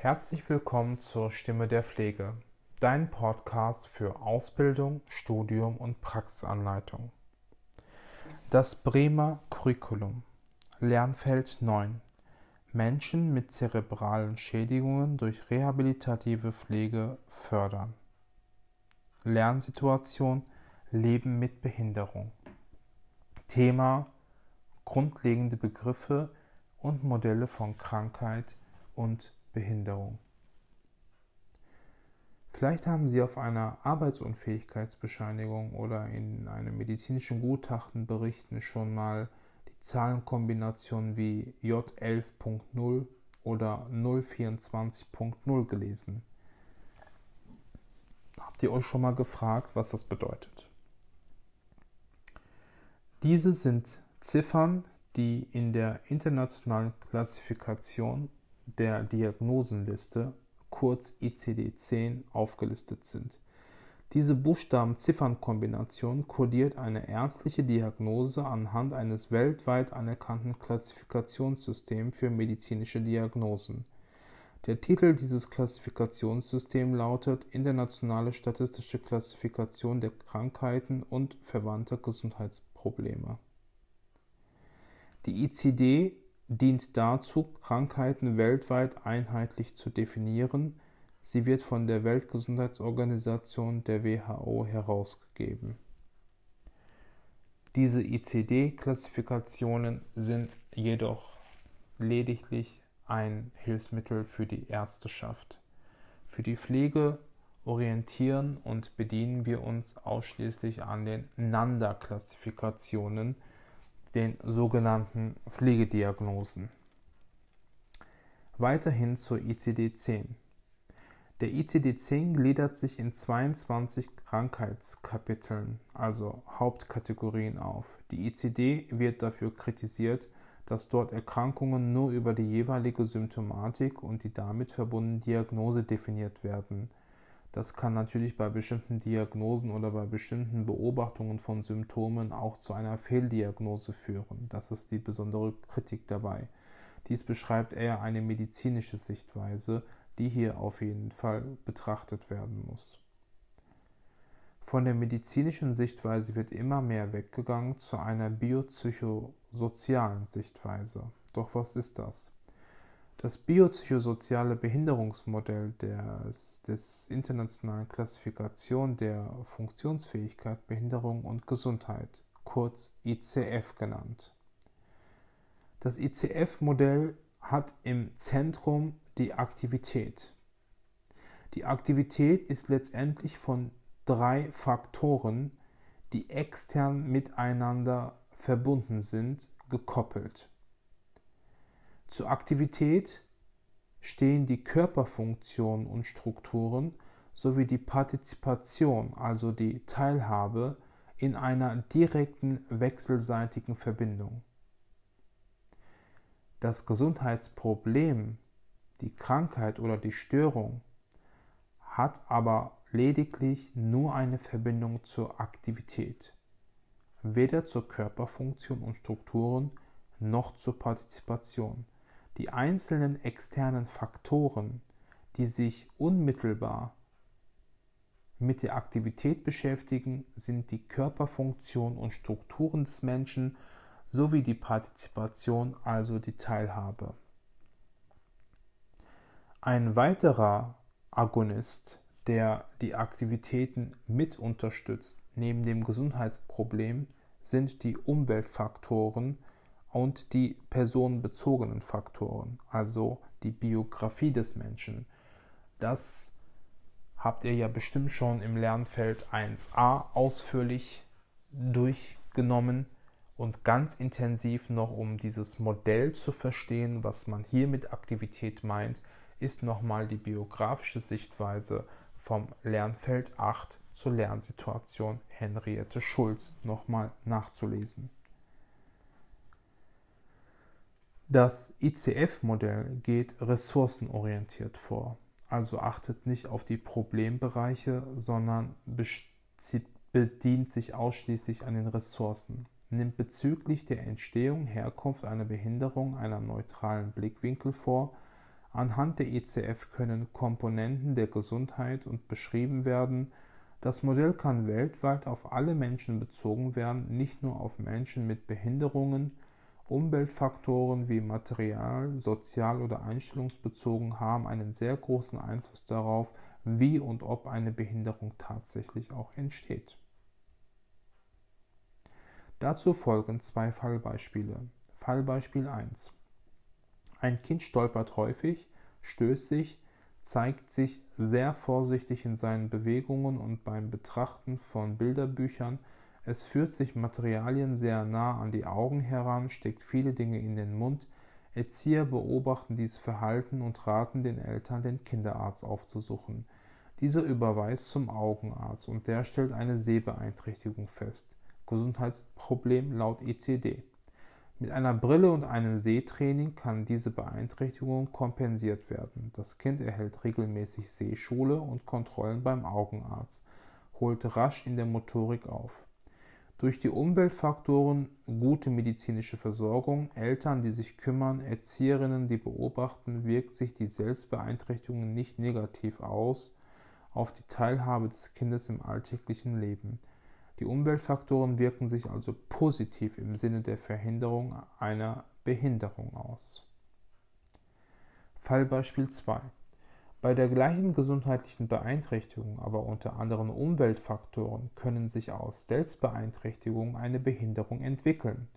Herzlich willkommen zur Stimme der Pflege, dein Podcast für Ausbildung, Studium und Praxisanleitung. Das Bremer Curriculum Lernfeld 9 Menschen mit zerebralen Schädigungen durch rehabilitative Pflege fördern. Lernsituation Leben mit Behinderung. Thema Grundlegende Begriffe und Modelle von Krankheit und Behinderung. Vielleicht haben Sie auf einer Arbeitsunfähigkeitsbescheinigung oder in einem medizinischen Gutachten berichten schon mal die Zahlenkombination wie J11.0 oder 024.0 gelesen. Habt ihr euch schon mal gefragt, was das bedeutet? Diese sind Ziffern, die in der internationalen Klassifikation der Diagnosenliste, kurz ICD-10, aufgelistet sind. Diese Buchstaben-Ziffern-Kombination kodiert eine ärztliche Diagnose anhand eines weltweit anerkannten Klassifikationssystems für medizinische Diagnosen. Der Titel dieses Klassifikationssystems lautet Internationale statistische Klassifikation der Krankheiten und verwandter Gesundheitsprobleme. Die ICD dient dazu, Krankheiten weltweit einheitlich zu definieren. Sie wird von der Weltgesundheitsorganisation der WHO herausgegeben. Diese ICD-Klassifikationen sind jedoch lediglich ein Hilfsmittel für die Ärzteschaft. Für die Pflege orientieren und bedienen wir uns ausschließlich an den NANDA-Klassifikationen, den sogenannten Pflegediagnosen. Weiterhin zur ICD-10. Der ICD-10 gliedert sich in 22 Krankheitskapiteln, also Hauptkategorien auf. Die ICD wird dafür kritisiert, dass dort Erkrankungen nur über die jeweilige Symptomatik und die damit verbundene Diagnose definiert werden. Das kann natürlich bei bestimmten Diagnosen oder bei bestimmten Beobachtungen von Symptomen auch zu einer Fehldiagnose führen. Das ist die besondere Kritik dabei. Dies beschreibt eher eine medizinische Sichtweise, die hier auf jeden Fall betrachtet werden muss. Von der medizinischen Sichtweise wird immer mehr weggegangen zu einer biopsychosozialen Sichtweise. Doch was ist das? Das biopsychosoziale Behinderungsmodell des, des internationalen Klassifikation der Funktionsfähigkeit, Behinderung und Gesundheit, kurz ICF genannt. Das ICF-Modell hat im Zentrum die Aktivität. Die Aktivität ist letztendlich von drei Faktoren, die extern miteinander verbunden sind, gekoppelt. Zur Aktivität stehen die Körperfunktionen und Strukturen sowie die Partizipation, also die Teilhabe, in einer direkten wechselseitigen Verbindung. Das Gesundheitsproblem, die Krankheit oder die Störung hat aber lediglich nur eine Verbindung zur Aktivität, weder zur Körperfunktion und Strukturen noch zur Partizipation. Die einzelnen externen Faktoren, die sich unmittelbar mit der Aktivität beschäftigen, sind die Körperfunktion und Strukturen des Menschen sowie die Partizipation, also die Teilhabe. Ein weiterer Agonist, der die Aktivitäten mit unterstützt, neben dem Gesundheitsproblem, sind die Umweltfaktoren, und die personenbezogenen Faktoren, also die Biografie des Menschen. Das habt ihr ja bestimmt schon im Lernfeld 1a ausführlich durchgenommen und ganz intensiv noch, um dieses Modell zu verstehen, was man hier mit Aktivität meint, ist nochmal die biografische Sichtweise vom Lernfeld 8 zur Lernsituation Henriette Schulz nochmal nachzulesen. Das ICF-Modell geht ressourcenorientiert vor, also achtet nicht auf die Problembereiche, sondern bedient sich ausschließlich an den Ressourcen, nimmt bezüglich der Entstehung, Herkunft einer Behinderung einen neutralen Blickwinkel vor, Anhand der ICF können Komponenten der Gesundheit und beschrieben werden. Das Modell kann weltweit auf alle Menschen bezogen werden, nicht nur auf Menschen mit Behinderungen. Umweltfaktoren wie Material, Sozial- oder Einstellungsbezogen haben einen sehr großen Einfluss darauf, wie und ob eine Behinderung tatsächlich auch entsteht. Dazu folgen zwei Fallbeispiele. Fallbeispiel 1. Ein Kind stolpert häufig, stößt sich, zeigt sich sehr vorsichtig in seinen Bewegungen und beim Betrachten von Bilderbüchern. Es führt sich Materialien sehr nah an die Augen heran, steckt viele Dinge in den Mund. Erzieher beobachten dieses Verhalten und raten den Eltern, den Kinderarzt aufzusuchen. Dieser überweist zum Augenarzt und der stellt eine Sehbeeinträchtigung fest. Gesundheitsproblem laut ECD. Mit einer Brille und einem Sehtraining kann diese Beeinträchtigung kompensiert werden. Das Kind erhält regelmäßig Sehschule und Kontrollen beim Augenarzt, holt rasch in der Motorik auf. Durch die Umweltfaktoren, gute medizinische Versorgung, Eltern, die sich kümmern, Erzieherinnen, die beobachten, wirkt sich die Selbstbeeinträchtigung nicht negativ aus auf die Teilhabe des Kindes im alltäglichen Leben. Die Umweltfaktoren wirken sich also positiv im Sinne der Verhinderung einer Behinderung aus. Fallbeispiel 2. Bei der gleichen gesundheitlichen Beeinträchtigung, aber unter anderen Umweltfaktoren, können sich aus Selbstbeeinträchtigung eine Behinderung entwickeln.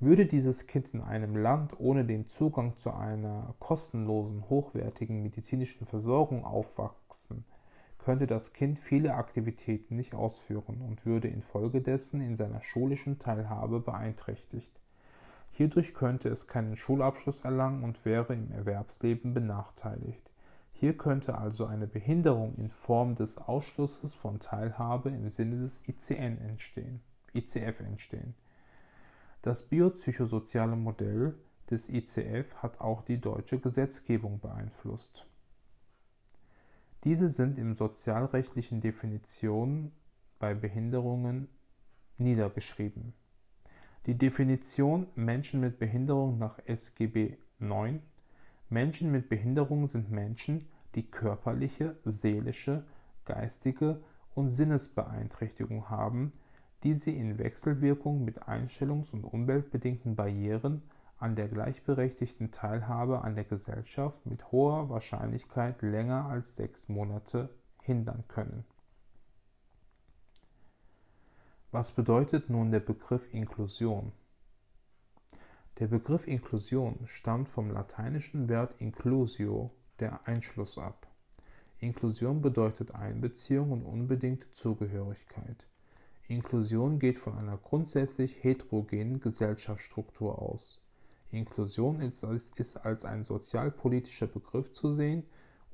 Würde dieses Kind in einem Land ohne den Zugang zu einer kostenlosen, hochwertigen medizinischen Versorgung aufwachsen, könnte das Kind viele Aktivitäten nicht ausführen und würde infolgedessen in seiner schulischen Teilhabe beeinträchtigt. Hierdurch könnte es keinen Schulabschluss erlangen und wäre im Erwerbsleben benachteiligt. Hier könnte also eine Behinderung in Form des Ausschlusses von Teilhabe im Sinne des ICN entstehen, ICF entstehen. Das biopsychosoziale Modell des ICF hat auch die deutsche Gesetzgebung beeinflusst. Diese sind in sozialrechtlichen Definitionen bei Behinderungen niedergeschrieben. Die Definition Menschen mit Behinderung nach SGB IX Menschen mit Behinderung sind Menschen, die körperliche, seelische, geistige und Sinnesbeeinträchtigung haben, die sie in Wechselwirkung mit einstellungs- und umweltbedingten Barrieren an der gleichberechtigten Teilhabe an der Gesellschaft mit hoher Wahrscheinlichkeit länger als sechs Monate hindern können. Was bedeutet nun der Begriff Inklusion? Der Begriff Inklusion stammt vom lateinischen Wort inclusio, der Einschluss ab. Inklusion bedeutet Einbeziehung und unbedingte Zugehörigkeit. Inklusion geht von einer grundsätzlich heterogenen Gesellschaftsstruktur aus. Inklusion ist als ein sozialpolitischer Begriff zu sehen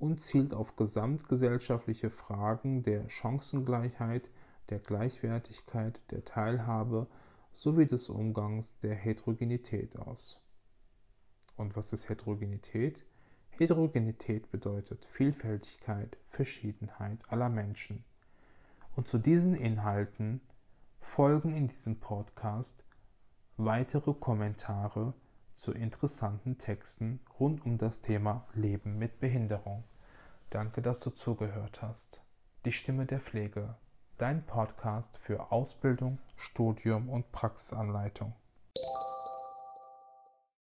und zielt auf gesamtgesellschaftliche Fragen der Chancengleichheit, der Gleichwertigkeit, der Teilhabe sowie des Umgangs der Heterogenität aus. Und was ist Heterogenität? Heterogenität bedeutet Vielfältigkeit, Verschiedenheit aller Menschen. Und zu diesen Inhalten folgen in diesem Podcast weitere Kommentare zu interessanten Texten rund um das Thema Leben mit Behinderung. Danke, dass du zugehört hast. Die Stimme der Pflege, dein Podcast für Ausbildung, Studium und Praxisanleitung.